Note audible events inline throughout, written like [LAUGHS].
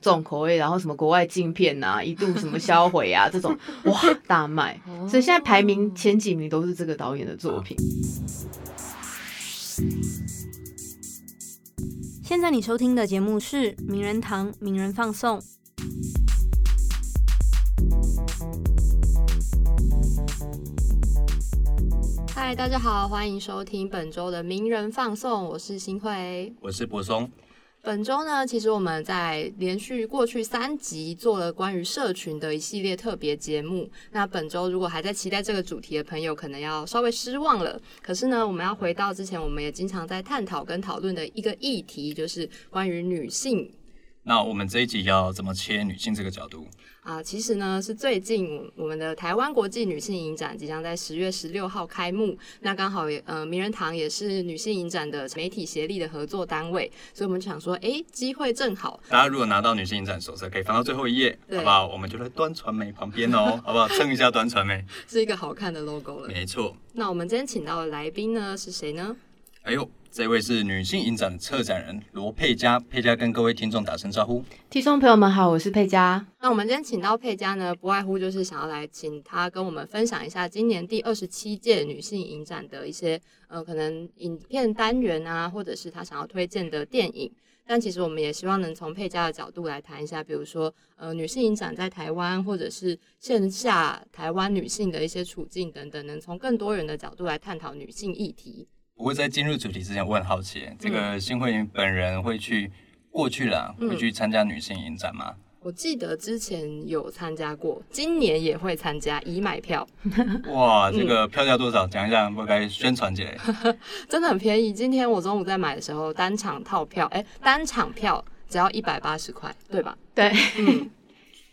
重口味，然后什么国外镜片啊，一度什么销毁啊，这种哇大卖，所以现在排名前几名都是这个导演的作品。现在你收听的节目是《名人堂名人放送》。嗨，大家好，欢迎收听本周的名人放送，我是新慧，我是柏松。本周呢，其实我们在连续过去三集做了关于社群的一系列特别节目。那本周如果还在期待这个主题的朋友，可能要稍微失望了。可是呢，我们要回到之前，我们也经常在探讨跟讨论的一个议题，就是关于女性。那我们这一集要怎么切女性这个角度？啊，其实呢是最近我们的台湾国际女性影展即将在十月十六号开幕，那刚好也呃名人堂也是女性影展的媒体协力的合作单位，所以我们想说，哎，机会正好。大家如果拿到女性影展手册，可以翻到最后一页，好不好？我们就在端传媒旁边哦，好不好？蹭一下端传媒，[LAUGHS] 是一个好看的 logo 了。没错。那我们今天请到的来宾呢是谁呢？哎呦。这位是女性影展策展人罗佩佳，佩佳跟各位听众打声招呼。听众朋友们好，我是佩佳。那我们今天请到佩佳呢，不外乎就是想要来请她跟我们分享一下今年第二十七届女性影展的一些呃可能影片单元啊，或者是她想要推荐的电影。但其实我们也希望能从佩佳的角度来谈一下，比如说呃女性影展在台湾，或者是线下台湾女性的一些处境等等，能从更多元的角度来探讨女性议题。不过在进入主题之前，我很好奇，这个新会员本人会去过去了，会去参加女性影展吗？我记得之前有参加过，今年也会参加，已买票。[LAUGHS] [LAUGHS] 哇，这个票价多少？讲一下，不该宣传起来。[LAUGHS] 真的很便宜，今天我中午在买的时候，单场套票，哎，单场票只要一百八十块，对吧？对。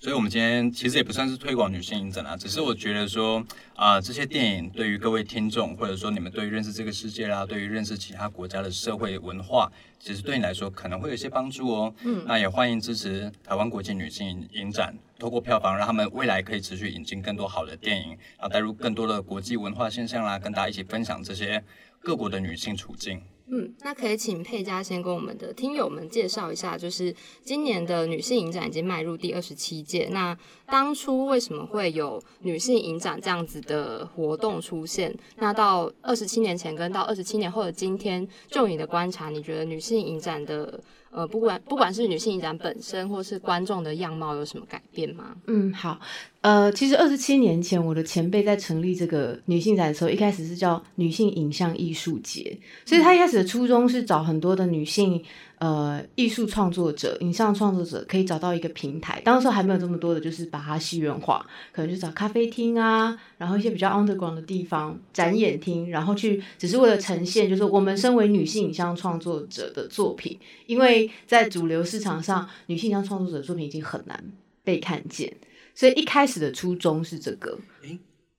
所以，我们今天其实也不算是推广女性影展啊，只是我觉得说，啊，这些电影对于各位听众，或者说你们对于认识这个世界啦，对于认识其他国家的社会文化，其实对你来说可能会有一些帮助哦。嗯，那也欢迎支持台湾国际女性影展，透过票房让他们未来可以持续引进更多好的电影，然后带入更多的国际文化现象啦，跟大家一起分享这些各国的女性处境。嗯，那可以请佩佳先跟我们的听友们介绍一下，就是今年的女性影展已经迈入第二十七届，那当初为什么会有女性影展这样子的活动出现？那到二十七年前跟到二十七年后的今天，就你的观察，你觉得女性影展的？呃，不管不管是女性影展本身，或是观众的样貌有什么改变吗？嗯，好，呃，其实二十七年前，我的前辈在成立这个女性展的时候，一开始是叫女性影像艺术节，所以他一开始的初衷是找很多的女性。呃，艺术创作者、影像创作者可以找到一个平台。当时还没有这么多的，就是把它戏院化，可能就找咖啡厅啊，然后一些比较 underground 的地方展演厅，然后去只是为了呈现，就是我们身为女性影像创作者的作品。因为在主流市场上，女性影像创作者的作品已经很难被看见，所以一开始的初衷是这个。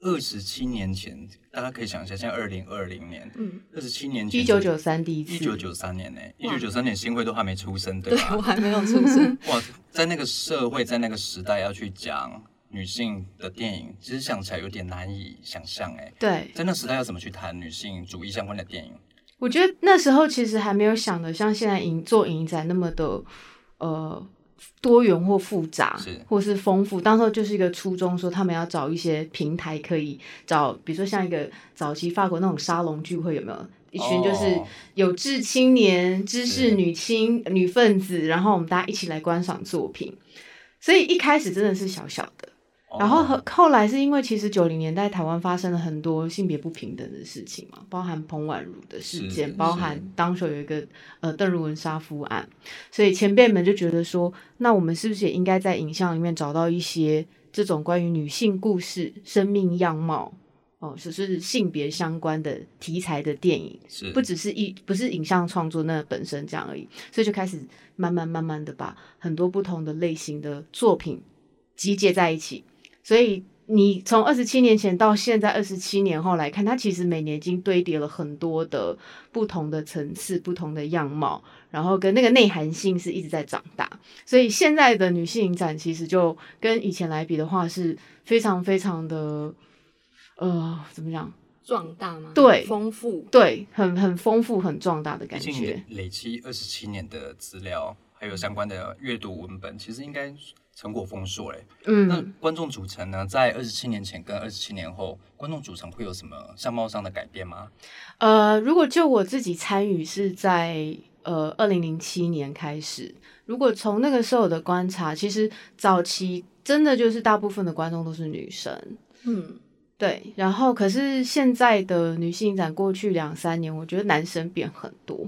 二十七年前，大家可以想一下，现在二零二零年，嗯，二十七年前，一九九三第一次，一九九三年呢，一九九三年新会都还没出生，对吧？我还没有出生。[LAUGHS] 哇，在那个社会，在那个时代，要去讲女性的电影，其实想起来有点难以想象，哎，对，在那时代要怎么去谈女性主义相关的电影？我觉得那时候其实还没有想的像现在影做影展那么的，呃。多元或复杂，或是丰富。当时就是一个初衷，说他们要找一些平台，可以找，比如说像一个早期法国那种沙龙聚会，有没有一群就是有志青年、知识女青女分子，然后我们大家一起来观赏作品。所以一开始真的是小小的。然后后后来是因为其实九零年代台湾发生了很多性别不平等的事情嘛，包含彭婉如的事件，包含当时有一个呃邓如文杀夫案，所以前辈们就觉得说，那我们是不是也应该在影像里面找到一些这种关于女性故事、生命样貌哦，就是性别相关的题材的电影，不只是一不是影像创作那本身这样而已，所以就开始慢慢慢慢的把很多不同的类型的作品集结在一起。所以你从二十七年前到现在二十七年后来看，它其实每年已经堆叠了很多的不同的层次、不同的样貌，然后跟那个内涵性是一直在长大。所以现在的女性影展其实就跟以前来比的话，是非常非常的呃，怎么讲？壮大吗？对，丰富，对，很很丰富、很壮大的感觉。累积二十七年的资料。还有相关的阅读文本，其实应该成果丰硕嘞。嗯，那观众组成呢，在二十七年前跟二十七年后，观众组成会有什么相貌上的改变吗？呃，如果就我自己参与是在呃二零零七年开始，如果从那个时候的观察，其实早期真的就是大部分的观众都是女生。嗯。对，然后可是现在的女性展过去两三年，我觉得男生变很多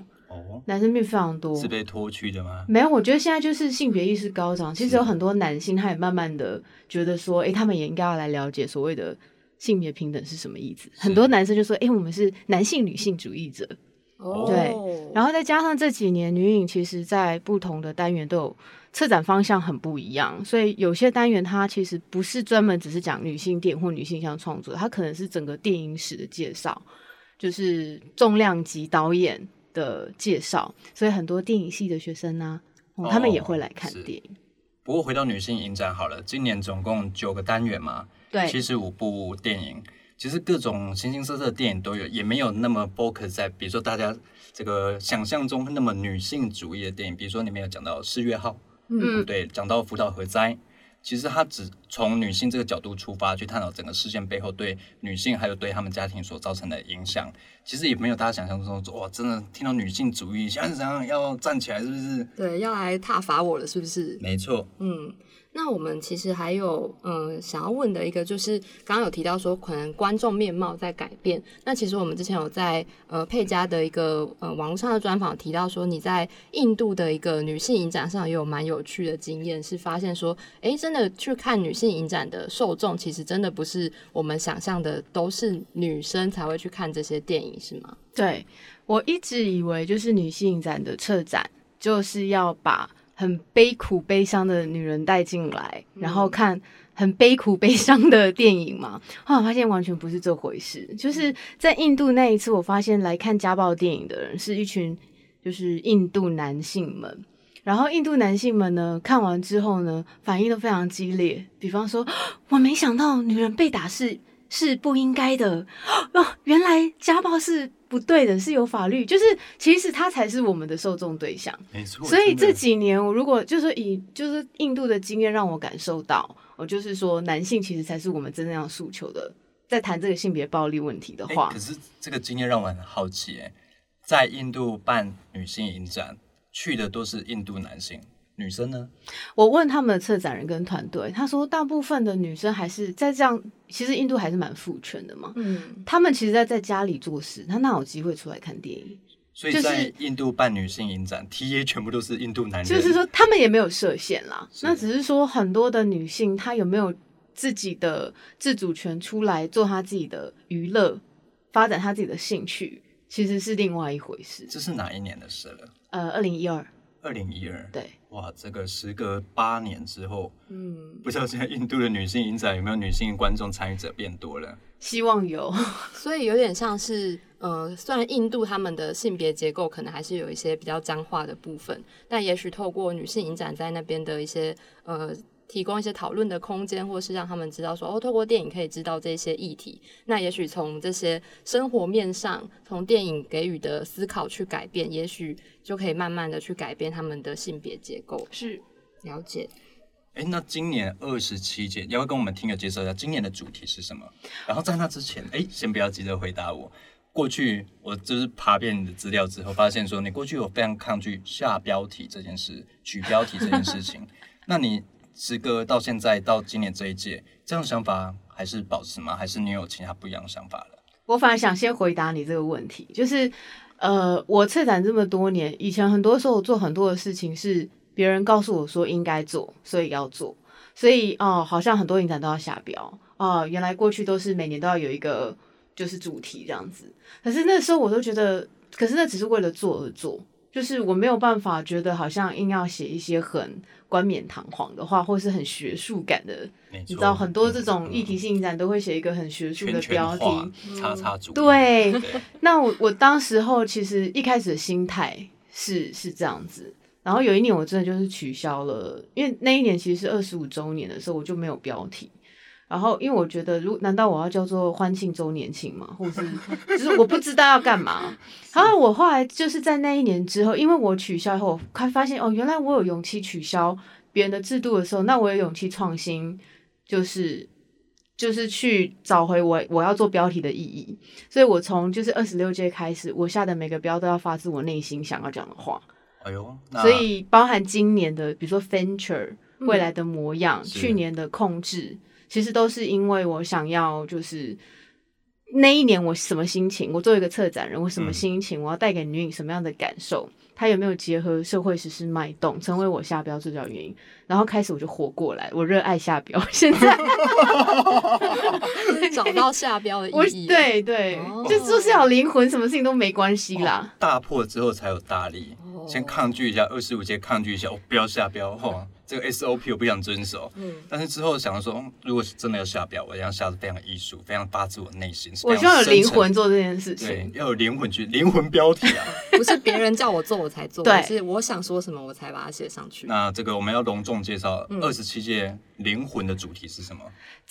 哦，男生变非常多，是被拖去的吗？没有，我觉得现在就是性别意识高涨，其实有很多男性他也慢慢的觉得说，哎，他们也应该要来了解所谓的性别平等是什么意思。很多男生就说，哎，我们是男性女性主义者。对，然后再加上这几年女影，其实在不同的单元都有策展方向很不一样，所以有些单元它其实不是专门只是讲女性电影或女性向创作，它可能是整个电影史的介绍，就是重量级导演的介绍，所以很多电影系的学生呢，他们也会来看电影。不过回到女性影展好了，今年总共九个单元嘛，对，七十五部电影。其实各种形形色色的电影都有，也没有那么 focus 在，比如说大家这个想象中那么女性主义的电影。比如说你们有讲到《四月号》，嗯，对，讲到福岛核灾，其实他只从女性这个角度出发去探讨整个事件背后对女性还有对他们家庭所造成的影响。其实也没有大家想象中说哇，真的听到女性主义，想想要站起来，是不是？对，要来挞伐我了，是不是？没错，嗯。那我们其实还有嗯想要问的一个，就是刚刚有提到说可能观众面貌在改变。那其实我们之前有在呃佩嘉的一个呃网络上的专访提到说，你在印度的一个女性影展上也有蛮有趣的经验，是发现说，哎，真的去看女性影展的受众，其实真的不是我们想象的都是女生才会去看这些电影，是吗？对我一直以为就是女性影展的策展就是要把。很悲苦悲伤的女人带进来，然后看很悲苦悲伤的电影嘛。后来发现完全不是这回事。就是在印度那一次，我发现来看家暴电影的人是一群就是印度男性们。然后印度男性们呢，看完之后呢，反应都非常激烈。比方说，[GASPS] 我没想到女人被打是是不应该的哦，原来家暴是。不对的，是有法律，就是其实他才是我们的受众对象，没错。所以这几年，我如果就是以就是印度的经验让我感受到，我就是说男性其实才是我们真正要诉求的，在谈这个性别暴力问题的话。可是这个经验让我很好奇，哎，在印度办女性影展，去的都是印度男性。女生呢？我问他们的策展人跟团队，他说大部分的女生还是在这样，其实印度还是蛮父权的嘛。嗯，他们其实在在家里做事，他哪有机会出来看电影？所以在印度办女性影展，T A 全部都是印度男人。就是说，他们也没有设限啦。那只是说，很多的女性她有没有自己的自主权出来做她自己的娱乐，发展她自己的兴趣，其实是另外一回事。这是哪一年的事了？呃，二零一二。二零一二，对，哇，这个时隔八年之后，嗯，不知道现在印度的女性影展有没有女性观众参与者变多了？希望有，[LAUGHS] 所以有点像是，呃，虽然印度他们的性别结构可能还是有一些比较僵化的部分，但也许透过女性影展在那边的一些，呃。提供一些讨论的空间，或是让他们知道说哦，透过电影可以知道这些议题。那也许从这些生活面上，从电影给予的思考去改变，也许就可以慢慢的去改变他们的性别结构。是了解。哎，那今年二十七届，要不要跟我们听个介绍一下今年的主题是什么？然后在那之前，哎，先不要急着回答我。过去我就是爬遍你的资料之后，发现说你过去有非常抗拒下标题这件事，取标题这件事情。[LAUGHS] 那你？时隔到现在到今年这一届，这样的想法还是保持吗？还是你有其他不一样的想法了？我反而想先回答你这个问题，就是呃，我策展这么多年，以前很多时候做很多的事情是别人告诉我说应该做，所以要做，所以哦，好像很多影展都要下标哦，原来过去都是每年都要有一个就是主题这样子，可是那时候我都觉得，可是那只是为了做而做。就是我没有办法觉得好像硬要写一些很冠冕堂皇的话，或是很学术感的。你知道很多这种议题性展都会写一个很学术的标题，叉叉主。对，那我我当时候其实一开始的心态是是这样子，然后有一年我真的就是取消了，因为那一年其实是二十五周年的时候，我就没有标题。然后，因为我觉得，如难道我要叫做欢庆周年庆吗？或是就是我不知道要干嘛。[LAUGHS] 然后我后来就是在那一年之后，因为我取消以后，才发现哦，原来我有勇气取消别人的制度的时候，那我有勇气创新，就是就是去找回我我要做标题的意义。所以我从就是二十六届开始，我下的每个标都要发自我内心想要讲的话。哎呦，所以包含今年的，比如说 venture 未来的模样，去年的控制。其实都是因为我想要，就是那一年我什么心情，我作为一个策展人，我什么心情，我要带给女影什么样的感受，她有没有结合社会实施脉动，成为我下标最主要原因。然后开始我就活过来，我热爱下标，现在 [LAUGHS] 找到下标的 [LAUGHS] 意义。对对，就就是要灵魂，什么事情都没关系啦。大破之后才有大力，先抗拒一下二十五阶，抗拒一下，我不要下标哈。这个 SOP 我不想遵守，嗯，但是之后想说，如果是真的要下标，我要下的非常艺术，非常发自我内心。我需要有灵魂做这件事情，对，要有灵魂去灵魂标题啊，[LAUGHS] 不是别人叫我做我才做，对，是我想说什么我才把它写上去。那这个我们要隆重介绍二十七届灵魂的主题是什么？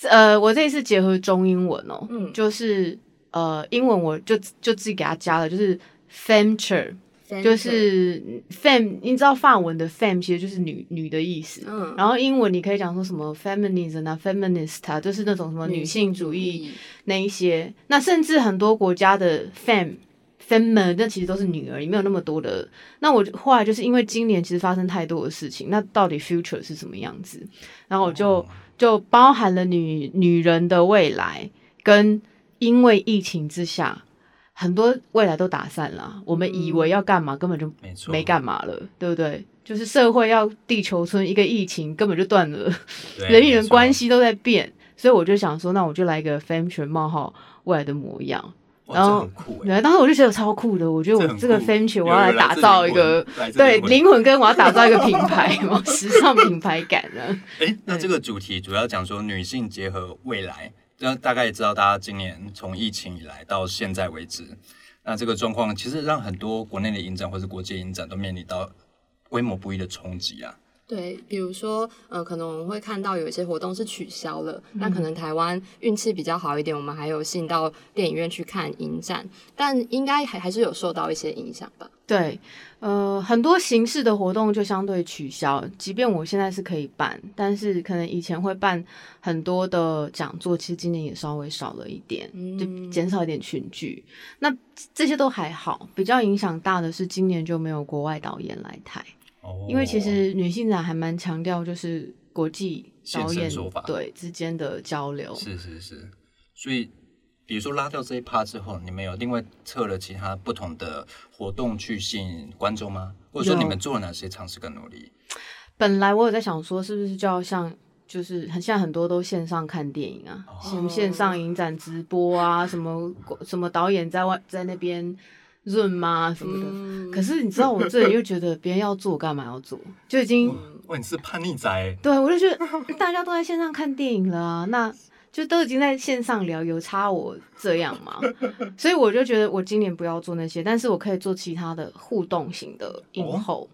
呃，我这一次结合中英文哦，嗯，就是呃，英文我就就自己给他加了，就是 Venture。就是 fem，你知道法文的 fem 其实就是女女的意思，嗯，然后英文你可以讲说什么 feminism 啊，feminist 啊，就是那种什么女性主义那一些，那甚至很多国家的 fem，fem 那其实都是女儿，也没有那么多的。那我后来就是因为今年其实发生太多的事情，那到底 future 是什么样子？然后我就就包含了女女人的未来，跟因为疫情之下。很多未来都打散了，我们以为要干嘛，根本就没干嘛了，对不对？就是社会要地球村，一个疫情根本就断了，人与人关系都在变，所以我就想说，那我就来一个 Fame 冒号未来的模样，然后，对，当时我就觉得超酷的，我觉得我这个 Fame 我要来打造一个对灵魂，跟我要打造一个品牌嘛，[LAUGHS] 时尚品牌感呢。[LAUGHS] 哎，那这个主题主要讲说女性结合未来。那大概也知道，大家今年从疫情以来到现在为止，那这个状况其实让很多国内的影展或者国际影展都面临到规模不一的冲击啊。对，比如说，呃，可能我们会看到有一些活动是取消了，那可能台湾运气比较好一点，我们还有幸到电影院去看影展，但应该还还是有受到一些影响吧。对，呃，很多形式的活动就相对取消，即便我现在是可以办，但是可能以前会办很多的讲座，其实今年也稍微少了一点，就减少一点群聚。那这些都还好，比较影响大的是今年就没有国外导演来台。因为其实女性展还蛮强调就是国际导演对之间的交流，是是是。所以比如说拉掉这一趴之后，你们有另外测了其他不同的活动去吸引观众吗？或者说你们做了哪些尝试跟努力？[SNIFFS] 本来我有在想说，是不是就要像就是很现在很多都线上看电影啊，什么线上影展直播啊，什么什么导演在外在那边。润吗什么的？可是你知道，我这里又觉得别人要做，干嘛要做？就已经哇，你是叛逆仔。对，我就觉得大家都在线上看电影了啊，那就都已经在线上聊，有差我这样吗？所以我就觉得我今年不要做那些，但是我可以做其他的互动型的影后。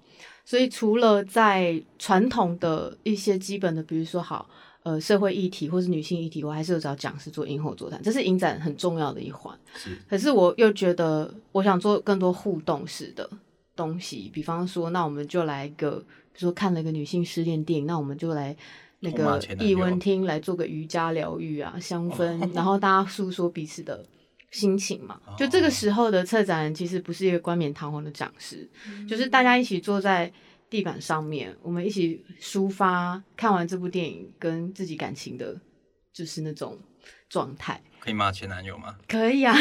所以除了在传统的一些基本的，比如说好。呃，社会议题或是女性议题，我还是有找讲师做影后座谈，这是影展很重要的一环。是，可是我又觉得，我想做更多互动式的东西，比方说，那我们就来一个，比如说看了一个女性失恋电影，那我们就来那个艺文厅来做个瑜伽疗愈啊，香氛，然后大家诉说彼此的心情嘛。就这个时候的策展人，其实不是一个冠冕堂皇的讲师，就是大家一起坐在。地板上面，我们一起抒发看完这部电影跟自己感情的，就是那种状态。可以骂前男友吗？可以啊，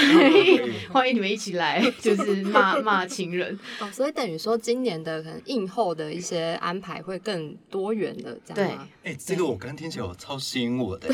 欢迎你们一起来，就 [LAUGHS] 是骂骂情人。哦，所以等于说今年的可能映后的一些安排会更多元的，这样吗？哎，这个我刚刚听起来超吸引我的，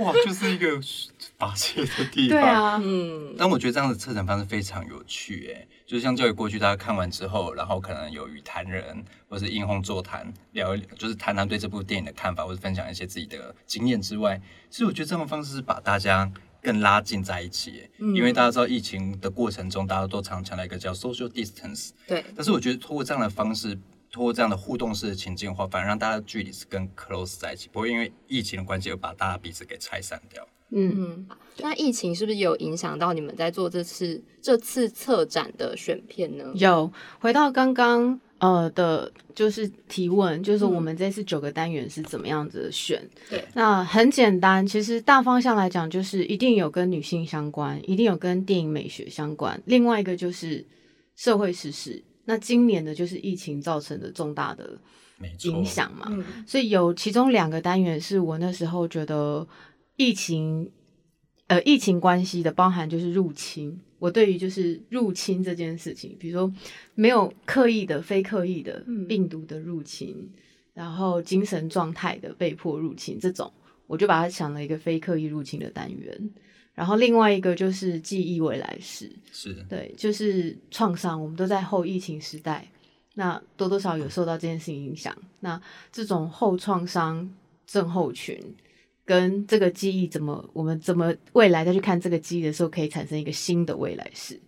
哇，就是一个 [LAUGHS] 发泄的地方。对啊，嗯。但我觉得这样的策展方式非常有趣，哎。就是相较于过去，大家看完之后，然后可能有与谈人或是映后座谈，聊一就是谈谈对这部电影的看法，或者分享一些自己的经验之外，其实我觉得这种方式是把大家更拉近在一起。嗯，因为大家知道疫情的过程中，大家都常强调一个叫 social distance。对。但是我觉得通过这样的方式，通过这样的互动式的情境的话，反而让大家距离是更 close 在一起，不会因为疫情的关系而把大家彼此给拆散掉。嗯嗯，那疫情是不是有影响到你们在做这次这次策展的选片呢？有，回到刚刚呃的，就是提问，就是我们这次九个单元是怎么样子选？对，那很简单，其实大方向来讲，就是一定有跟女性相关，一定有跟电影美学相关，另外一个就是社会时事。那今年的就是疫情造成的重大的影响嘛，所以有其中两个单元是我那时候觉得。疫情，呃，疫情关系的包含就是入侵。我对于就是入侵这件事情，比如说没有刻意的、非刻意的病毒的入侵，然后精神状态的被迫入侵这种，我就把它想了一个非刻意入侵的单元。然后另外一个就是记忆未来式，是对，就是创伤。我们都在后疫情时代，那多多少有受到这件事情影响。那这种后创伤症候群。跟这个记忆怎么，我们怎么未来再去看这个记忆的时候，可以产生一个新的未来式。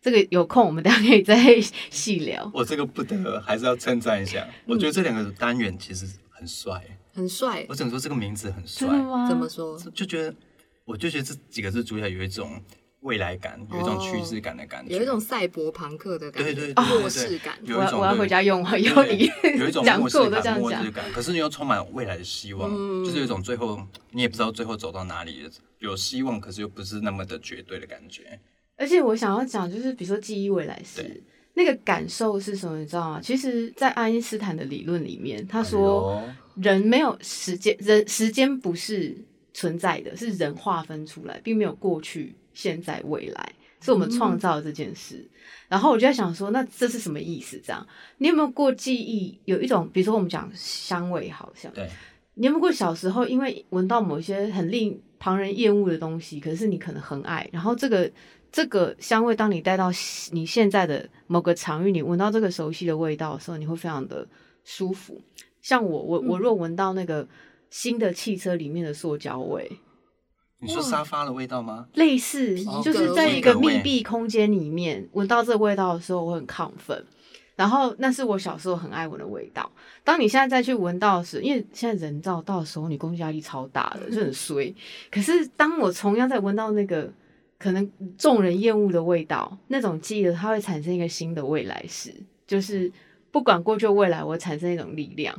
这个有空我们大家可以再 [LAUGHS] 细聊。我这个不得，还是要称赞一下。我觉得这两个单元其实很帅，很帅。我只能说这个名字很帅。怎么说？就觉得，我就觉得这几个字组起来有一种。未来感有一种趋势感的感觉，有一种赛博朋克的感觉，对对对，末世感。我要我要回家用，有你有一种 [LAUGHS] 末世感，末世感。可是你又充满未来的希望，就是有一种最后你也不知道最后走到哪里，有希望，可是又不是那么的绝对的感觉。而且我想要讲，就是比如说记忆未来式，那个感受是什么？你知道吗？其实，在爱因斯坦的理论里面，他说人没有时间，人时间不是存在的，是人划分出来，并没有过去、现在、未来。是我们创造这件事，然后我就在想说，那这是什么意思？这样，你有没有过记忆？有一种，比如说我们讲香味，好像，对，你有没有过小时候因为闻到某一些很令旁人厌恶的东西，可是你可能很爱，然后这个这个香味，当你带到你现在的某个场域，你闻到这个熟悉的味道的时候，你会非常的舒服。像我，我我若闻到那个新的汽车里面的塑胶味。你说沙发的味道吗？类似，就是在一个密闭空间里面闻到这个味道的时候，我很亢奋。然后那是我小时候很爱闻的味道。当你现在再去闻到时，因为现在人造到的时候，你工作压力超大的，[LAUGHS] 就很衰。可是当我同样在闻到那个可能众人厌恶的味道，那种记忆，它会产生一个新的未来时，就是不管过去未来，我产生一种力量。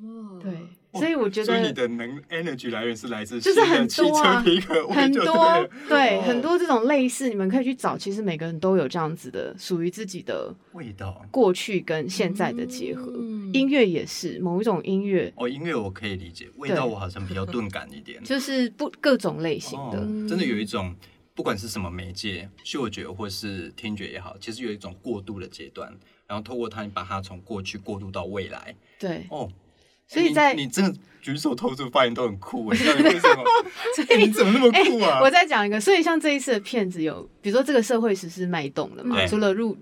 哦，对。所以我觉得，所以你的能 energy 来源是来自就是很多啊，[LAUGHS] 很多对很多这种类似，你们可以去找。其实每个人都有这样子的属于自己的味道，过去跟现在的结合。音乐也是某一种音乐哦，音乐我可以理解，味道我好像比较钝感一点，[LAUGHS] 就是不各种类型的，真的有一种不管是什么媒介，嗅觉或是听觉也好，其实有一种过渡的阶段，然后透过它，你把它从过去过渡到未来。对哦。所以在你真的举手投足发言都很酷，[LAUGHS] 你知道为什么？你怎么那么酷啊？我再讲一个，所以像这一次的片子有，比如说这个社会实施脉动了嘛，除了入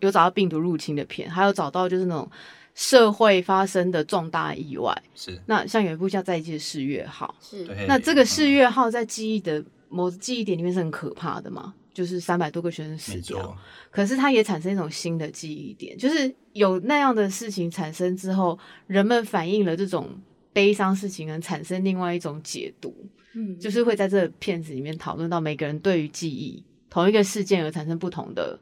有找到病毒入侵的片，还有找到就是那种社会发生的重大意外。是那像有一部叫《再见四月号》，是那这个四月号在记忆的某记忆点里面是很可怕的嘛？就是三百多个学生死掉，可是它也产生一种新的记忆点，就是有那样的事情产生之后，人们反映了这种悲伤事情，能产生另外一种解读，嗯，就是会在这片子里面讨论到每个人对于记忆同一个事件而产生不同的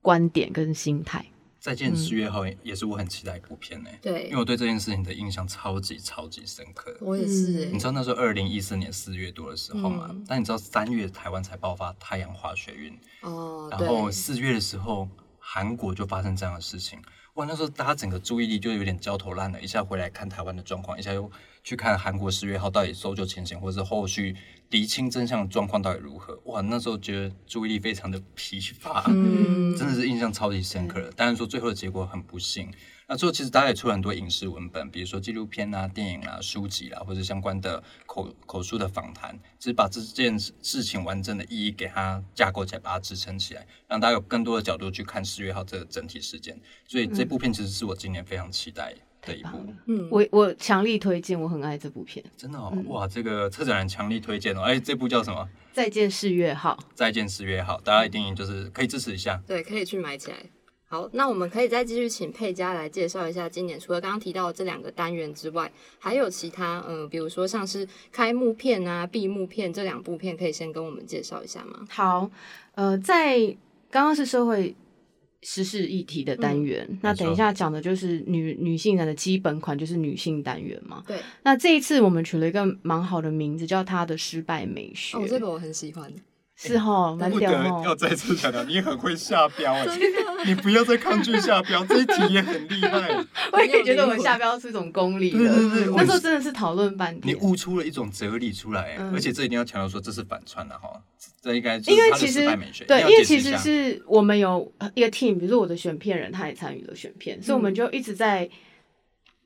观点跟心态。再见十月后也是我很期待一部片呢，对，因为我对这件事情的印象超级超级深刻。我也是，你知道那时候二零一四年四月多的时候嘛？但你知道三月台湾才爆发太阳滑雪运哦，然后四月的时候韩国就发生这样的事情，哇，那时候大家整个注意力就有点焦头烂额，一下回来看台湾的状况，一下又去看韩国十月号到底搜救情形或者是后续。厘清真相的状况到底如何？哇，那时候觉得注意力非常的疲乏，嗯，真的是印象超级深刻的。当然说最后的结果很不幸。那最后其实大家也出了很多影视文本，比如说纪录片啊、电影啊、书籍啦，或者相关的口口述的访谈，只是把这件事情完整的意义给它架构起来，把它支撑起来，让大家有更多的角度去看十月号这个整体事件。所以这部片其实是我今年非常期待。的一部，嗯，我我强力推荐，我很爱这部片，真的哦，哇，这个策展人强力推荐哦，哎，这部叫什么？再见四月号，再见四月号，大家一定就是可以支持一下，对，可以去买起来。好，那我们可以再继续请佩佳来介绍一下今年除了刚刚提到的这两个单元之外，还有其他嗯，比如说像是开幕片啊、闭幕片这两部片，可以先跟我们介绍一下吗？好，呃，在刚刚是社会时事议题的单元，那等一下讲的就是女女性人的基本款，就是女性单元嘛。对。那这一次我们取了一个蛮好的名字，叫她的失败美学。哦，这个我很喜欢。是哈，蛮屌哦！要再次强调，你很会下标 [LAUGHS] 啊，[LAUGHS] 你不要再抗拒下标，这一题也很厉害。我也觉得我们下标是一种功利的，对对对，那时候真的是讨论半天。你悟出了一种哲理出来，而且这一定要强调说这是反串的哈，这应该因为其实对，因为其实是我们有一个 team，比如说我的选片人他也参与了选片，所以我们就一直在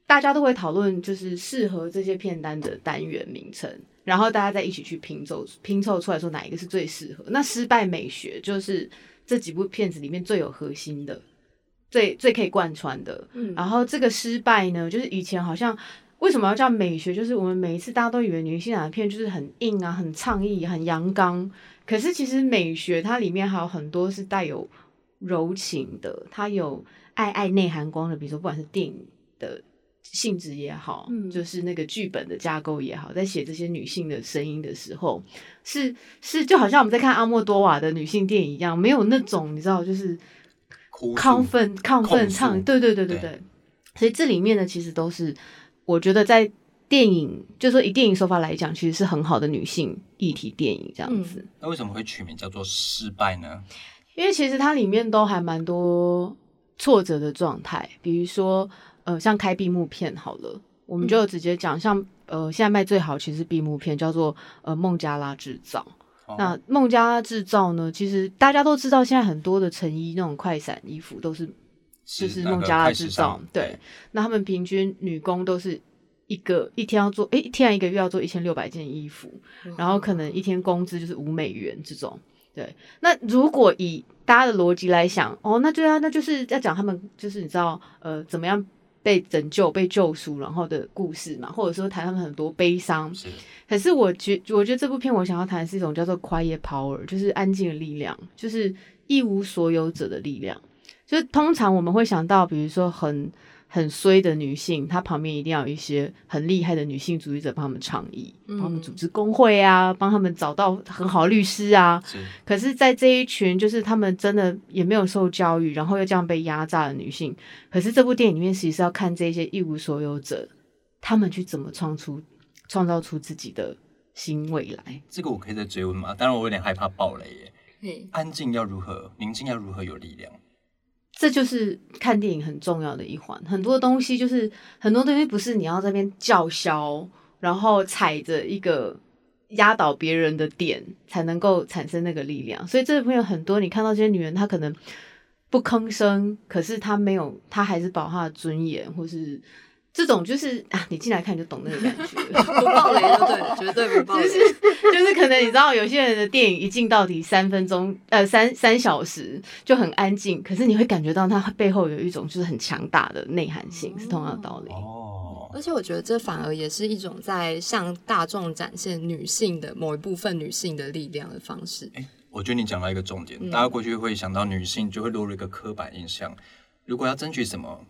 大家都会讨论，就是适合这些片单的单元名称。然后大家再一起去拼凑拼凑出来，说哪一个是最适合。那失败美学就是这几部片子里面最有核心的，最最可以贯穿的。嗯，然后这个失败呢，就是以前好像为什么要叫美学？就是我们每一次大家都以为女性的片就是很硬啊、很倡议、很阳刚，可是其实美学它里面还有很多是带有柔情的，它有爱爱内涵光的，比如说不管是电影的。性质也好，嗯，就是那个剧本的架构也好，在写这些女性的声音的时候，是是就好像我们在看阿莫多瓦的女性电影一样，没有那种你知道，就是亢奋亢奋唱，对对对对对。所以这里面呢，其实都是我觉得在电影，就说以电影手法来讲，其实是很好的女性议题电影这样子。那为什么会取名叫做失败呢？因为其实它里面都还蛮多挫折的状态，比如说。呃，像开闭幕片好了，我们就直接讲，像呃，现在卖最好其实闭幕片叫做呃孟加拉制造。那孟加拉制造呢，其实大家都知道，现在很多的成衣那种快闪衣服都是就是孟加拉制造。对，那他们平均女工都是一个一天要做，哎，一天一个月要做一千六百件衣服，然后可能一天工资就是五美元这种。对，那如果以大家的逻辑来想，哦，那对啊，那就是要讲他们就是你知道呃怎么样。被拯救、被救赎，然后的故事嘛，或者说谈他们很多悲伤。是，可是我觉我觉得这部片我想要谈的是一种叫做 quiet power，就是安静的力量，就是一无所有者的力量。就是通常我们会想到，比如说很。很衰的女性，她旁边一定要有一些很厉害的女性主义者帮他们倡议，帮他们组织工会啊，帮他们找到很好的律师啊。[LAUGHS] 可是，在这一群就是他们真的也没有受教育，然后又这样被压榨的女性，可是这部电影里面其实是要看这些一无所有者，他们去怎么创出、创造出自己的新未来。这个我可以再追问吗？当然，我有点害怕暴雷耶。安静要如何？宁静要如何有力量？这就是看电影很重要的一环，很多东西就是很多东西不是你要这边叫嚣，然后踩着一个压倒别人的点才能够产生那个力量。所以这里面有很多你看到这些女人，她可能不吭声，可是她没有，她还是保她的尊严，或是。这种就是啊，你进来看就懂那个感觉，[LAUGHS] 不爆雷就对，绝对不爆雷。就是就是可能你知道，有些人的电影一进到底三分钟，呃，三三小时就很安静，可是你会感觉到它背后有一种就是很强大的内涵性，是同样的道理。哦，而且我觉得这反而也是一种在向大众展现女性的某一部分女性的力量的方式。哎，我觉得你讲到一个重点，大家过去会想到女性就会落入一个刻板印象，如果要争取什么，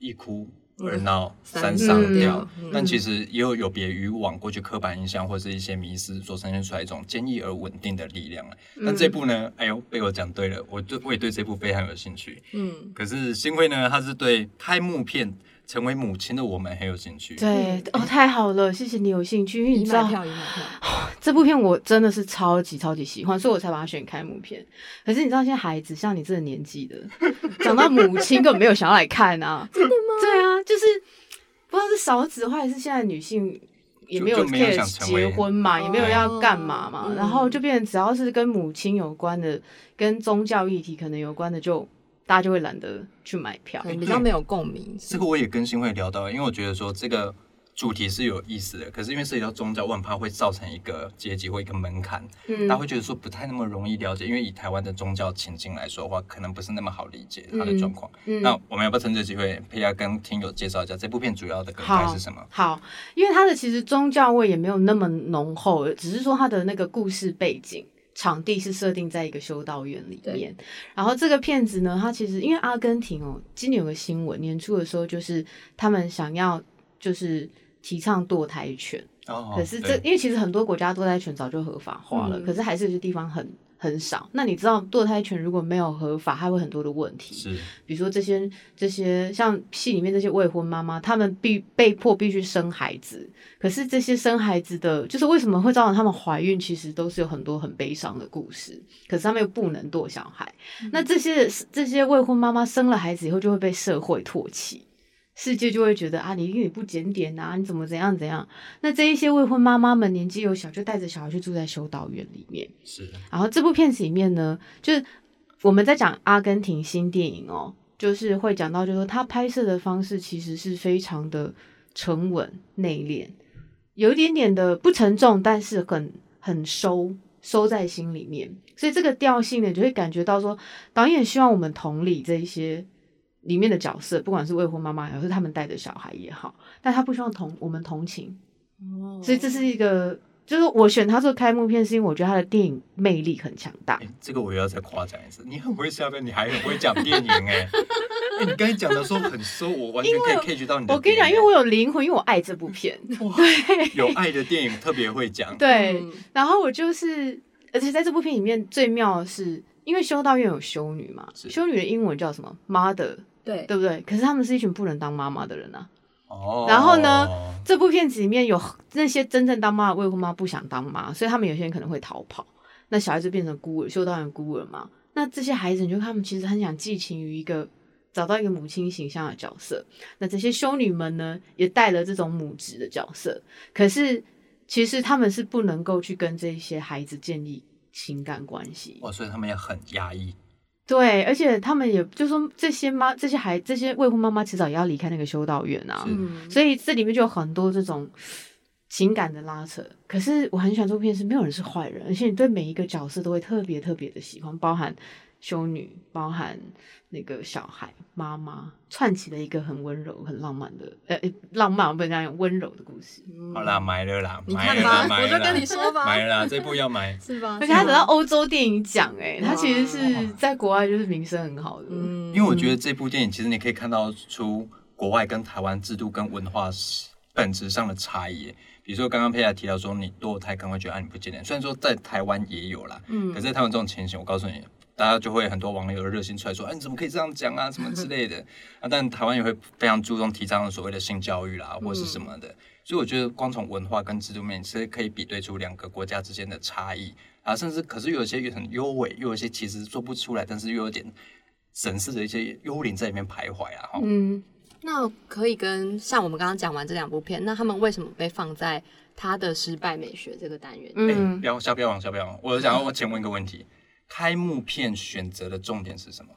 一哭。而闹三上吊，但其实也有有别于往过去刻板印象或是一些迷思所呈现出来一种坚毅而稳定的力量那这部呢，哎呦，被我讲对了，我对我也对这部非常有兴趣。嗯，可是幸会呢，他是对开幕片。成为母亲的我们很有兴趣。对哦，太好了，谢谢你有兴趣，因为你知道票，[LAUGHS] 这部片我真的是超级超级喜欢，所以我才把它选开幕片。可是你知道，现在孩子像你这个年纪的，[LAUGHS] 讲到母亲根本没有想要来看啊！真的吗？对啊，就是不知道是少子化还是现在女性也没有 care 结婚嘛，也没有要干嘛嘛，然后就变成只要是跟母亲有关的、跟宗教议题可能有关的就。大家就会懒得去买票，比较没有共鸣。这个我也跟新会聊到，因为我觉得说这个主题是有意思的，可是因为涉及到宗教，我很怕会造成一个阶级或一个门槛，大家会觉得说不太那么容易了解。因为以台湾的宗教情境来说的话，可能不是那么好理解它的状况。那我们要不要趁这机会，陪下跟听友介绍一下这部片主要的梗概是什么？好，因为它的其实宗教味也没有那么浓厚，只是说它的那个故事背景。场地是设定在一个修道院里面。然后这个片子呢，它其实因为阿根廷哦，今年有个新闻，年初的时候就是他们想要就是提倡堕胎权。哦。可是这因为其实很多国家堕胎权早就合法化了，可是还是有些地方很。很少。那你知道堕胎权如果没有合法，它会很多的问题。是，比如说这些这些像戏里面这些未婚妈妈，她们必被迫必须生孩子。可是这些生孩子的，就是为什么会造成她们怀孕，其实都是有很多很悲伤的故事。可是他们又不能堕小孩。那这些这些未婚妈妈生了孩子以后，就会被社会唾弃。世界就会觉得啊，你因为你不检点啊，你怎么怎样怎样？那这一些未婚妈妈们年纪又小，就带着小孩去住在修道院里面。是。然后这部片子里面呢，就是我们在讲阿根廷新电影哦，就是会讲到，就是说他拍摄的方式其实是非常的沉稳内敛，有一点点的不沉重，但是很很收收在心里面。所以这个调性呢，就会感觉到说，导演希望我们同理这一些。里面的角色，不管是未婚妈妈，还是他们带的小孩也好，但他不希望同我们同情，哦，所以这是一个，就是我选他做开幕片，是因为我觉得他的电影魅力很强大。这个我要再夸奖一次，你很会下面，你还很会讲电影，哎，哎，你刚才讲的时候很收，我完全可以 catch 到你的。我跟你讲，因为我有灵魂，因为我爱这部片，[LAUGHS] 对，有爱的电影特别会讲。对，然后我就是，而且在这部片里面最妙的是，因为修道院有修女嘛，修女的英文叫什么？Mother。对，对不对？可是他们是一群不能当妈妈的人啊。哦。然后呢，这部片子里面有那些真正当妈的未婚妈不想当妈，所以他们有些人可能会逃跑。那小孩子变成孤儿，修道院孤儿嘛。那这些孩子，你就他们其实很想寄情于一个找到一个母亲形象的角色。那这些修女们呢，也带了这种母职的角色。可是其实他们是不能够去跟这些孩子建立情感关系。哦，所以他们也很压抑。对，而且他们也就说这些妈、这些孩、这些未婚妈妈迟早也要离开那个修道院啊，所以这里面就有很多这种情感的拉扯。可是我很喜欢这部片，是没有人是坏人，而且你对每一个角色都会特别特别的喜欢，包含修女，包含。那个小孩妈妈串起了一个很温柔、很浪漫的，呃，浪漫不能讲温柔的故事。好啦，买了啦，你看吧，我就跟你说吧，买了啦，这部要买，[LAUGHS] 是吧？而且他得到欧洲电影奖，哎，他其实是在国外就是名声很好的。嗯，因为我觉得这部电影其实你可以看到出国外跟台湾制度跟文化本质上的差异。比如说刚刚佩雅提到说你堕胎可能会觉得啊你不检点，虽然说在台湾也有啦，嗯，可是在台湾这种情形，我告诉你。大家就会很多网友的热心出来说，哎，你怎么可以这样讲啊，什么之类的 [LAUGHS] 啊？但台湾也会非常注重提倡所谓的性教育啦，或是什么的。所以我觉得光从文化跟制度面，其实可以比对出两个国家之间的差异啊，甚至可是有一些很优美，又有一些其实做不出来，但是又有点神似的一些幽灵在里面徘徊啊。嗯，那可以跟像我们刚刚讲完这两部片，那他们为什么被放在他的失败美学这个单元？嗯，不要小不要忘小不要忘，我想要我请问一个问题。开幕片选择的重点是什么？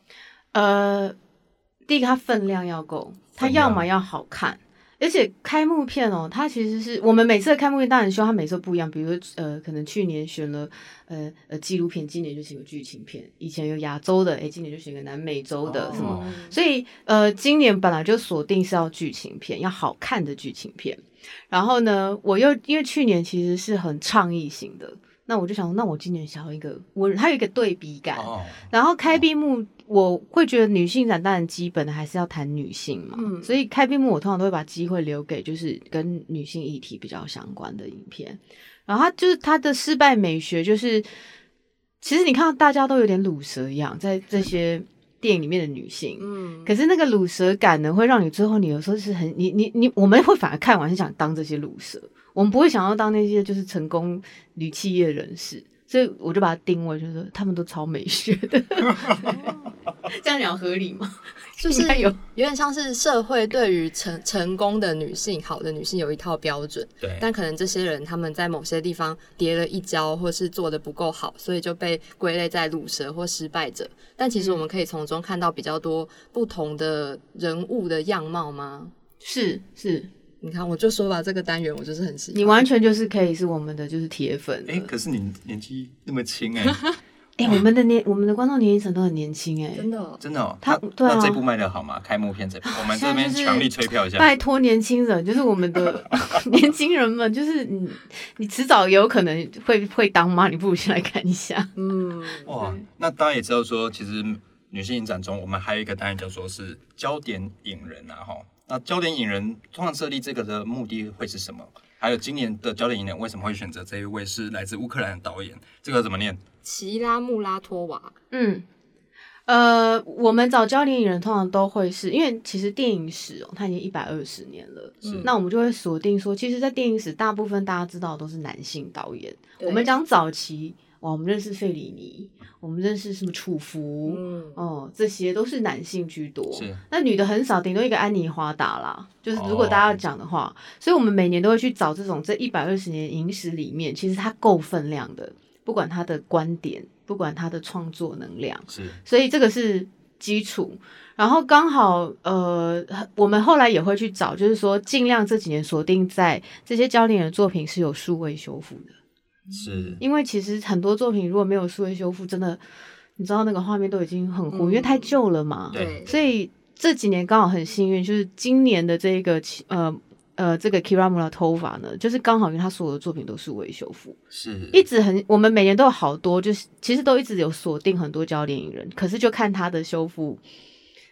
呃，第一个，它分量要够，它要么要好看，而且开幕片哦，它其实是我们每次的开幕片当然希望它每次不一样，比如说呃，可能去年选了呃呃纪录片，今年就选个剧情片，以前有亚洲的，哎，今年就选个南美洲的什么，所以呃，今年本来就锁定是要剧情片，要好看的剧情片，然后呢，我又因为去年其实是很倡议型的。那我就想，那我今年想要一个温，它有一个对比感。然后开闭幕，我会觉得女性展当然基本的还是要谈女性嘛，所以开闭幕我通常都会把机会留给就是跟女性议题比较相关的影片。然后它就是它的失败美学，就是其实你看到大家都有点卤蛇一样，在这些电影里面的女性，嗯，可是那个乳蛇感呢，会让你最后你有时候是很你你你，我们会反而看完是想当这些乳蛇。我们不会想要当那些就是成功女企业人士，所以我就把它定位，就是他们都超美学的，[LAUGHS] 这样讲合理吗？[LAUGHS] 就是有有点像是社会对于成成功的女性、好的女性有一套标准，对，但可能这些人他们在某些地方跌了一跤，或是做的不够好，所以就被归类在卤蛇或失败者。但其实我们可以从中看到比较多不同的人物的样貌吗？是是。你看，我就说吧，这个单元我就是很喜欢。你完全就是可以是我们的就是铁粉。哎，可是你年纪那么轻哎，[LAUGHS] 哎，我们的年我们的观众年龄层都很年轻，哎，真的，真的哦。他对啊，那这部卖的好吗？开幕片这部，我们 [LAUGHS] 这边强力催票一下。拜托年轻人，就是我们的 [LAUGHS] 年轻人们，就是你你迟早有可能会会当妈，你不如先来看一下。嗯，哇，那大家也知道说，其实女性影展中，我们还有一个单元叫做是焦点影人啊，哈。那焦点引人通常设立这个的目的会是什么？还有今年的焦点引人为什么会选择这一位是来自乌克兰的导演？这个怎么念？齐拉穆拉托娃，嗯，呃，我们找焦点影人通常都会是因为其实电影史哦，它已经一百二十年了，是那我们就会锁定说，其实，在电影史大部分大家知道都是男性导演。我们讲早期，哇，我们认识费里尼，我们认识什么楚服，哦，这些都是男性居多，是那女的很少，顶多一个安妮华达啦。就是如果大家要讲的话，所以我们每年都会去找这种这一百二十年影史里面，其实它够分量的。不管他的观点，不管他的创作能量，是，所以这个是基础。然后刚好，呃，我们后来也会去找，就是说尽量这几年锁定在这些焦点的作品是有数位修复的，是因为其实很多作品如果没有数位修复，真的你知道那个画面都已经很糊，因为太旧了嘛。对，所以这几年刚好很幸运，就是今年的这个呃。呃，这个 Kiramura 头发呢，就是刚好因为他所有的作品都是微修复，是一直很，我们每年都有好多，就是其实都一直有锁定很多焦点影人，可是就看他的修复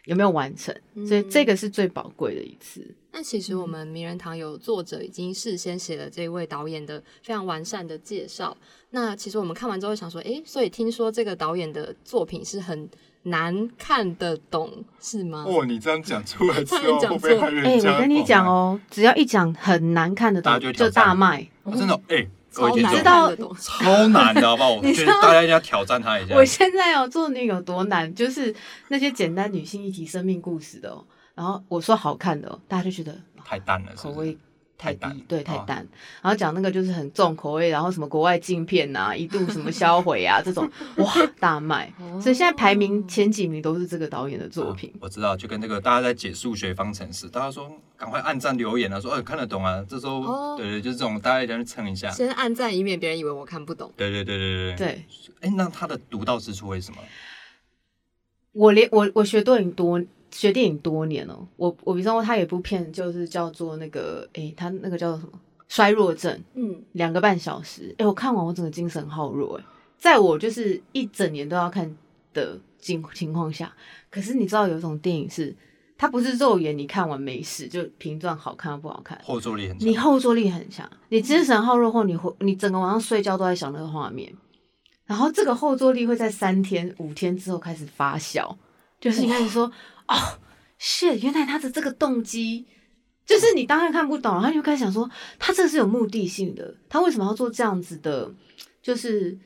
有没有完成，所以这个是最宝贵的一次。那其实我们名人堂有作者已经事先写了这位导演的非常完善的介绍，那其实我们看完之后想说，哎，所以听说这个导演的作品是很。难看得懂是吗？哦，你这样讲出来之后，会被哎，我跟你讲哦，只要一讲很难看得懂，就大卖。真的哎，超难知道 [LAUGHS] 超难的，好不好？我 [LAUGHS] 觉得大家一定要挑战他一下。我现在要做那有多难，就是那些简单女性一题、生命故事的，然后我说好看的，大家就觉得太淡了，口味。太低，对，太淡。然后讲那个就是很重口味，然后什么国外镜片呐，一度什么销毁啊，这种哇大卖。所以现在排名前几名都是这个导演的作品。我知道，就跟那个大家在解数学方程式，大家说赶快按赞留言啊，说哎看得懂啊，这时候对对，就是这种大家一定要去蹭一下。先按赞，以免别人以为我看不懂。对对对对对对。哎，那他的独到之处为什么？我连我我学多影多。学电影多年哦，我我比方说他有一部片就是叫做那个，诶，他那个叫做什么衰弱症，嗯，两个半小时，诶，我看完我整个精神好弱，诶，在我就是一整年都要看的情情况下，可是你知道有一种电影是，它不是肉眼你看完没事，就评断好看不好看，后坐力很强，你后坐力很强，你精神耗弱后，你会你整个晚上睡觉都在想那个画面，然后这个后坐力会在三天五天之后开始发酵，就是你开始说。哦，是原来他的这个动机，就是你当然看不懂，然后你就开始想说，他这是有目的性的，他为什么要做这样子的，就是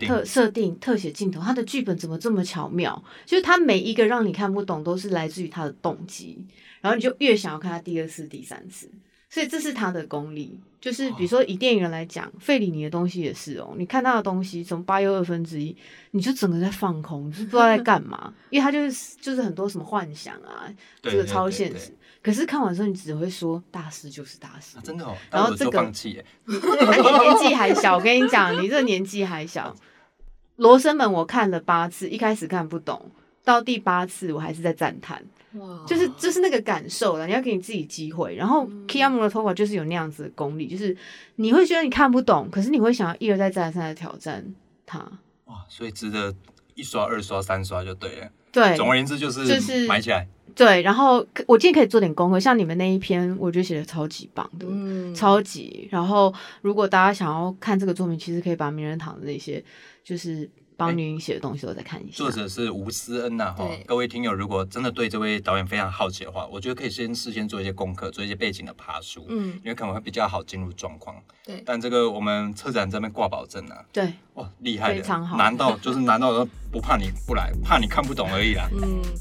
特设定特写镜头，他的剧本怎么这么巧妙？就是他每一个让你看不懂，都是来自于他的动机，然后你就越想要看他第二次、第三次。所以这是他的功力，就是比如说以电影人来讲，费里尼的东西也是哦。你看他的东西，从八又二分之一，你就整个在放空，是不知道在干嘛，因为他就是就是很多什么幻想啊，这个超现实。可是看完之后，你只会说大师就是大师，真的哦。然后这个，[LAUGHS] 你年纪还小，我跟你讲，你这年纪还小。罗生门我看了八次，一开始看不懂，到第八次我还是在赞叹。就是就是那个感受了，你要给你自己机会。然后 Kiamu 的头发就是有那样子的功力，就是你会觉得你看不懂，可是你会想要一而再再而三的挑战它。哇，所以值得一刷、二刷、三刷就对了。对，总而言之就是就是买起来。对，然后我今天可以做点功课，像你们那一篇，我觉得写的超级棒的，嗯，超级。然后如果大家想要看这个作品，其实可以把名人堂的那些就是。帮女影写的东西，我再看一下。作者是吴思恩呐，哈，各位听友如果真的对这位导演非常好奇的话，我觉得可以先事先做一些功课，做一些背景的爬书，嗯，因为可能会比较好进入状况。对，但这个我们策展这边挂保证啊，对，哇，厉害的，非常好，难道就是难道不怕你不来，怕你看不懂而已啦？嗯。[LAUGHS]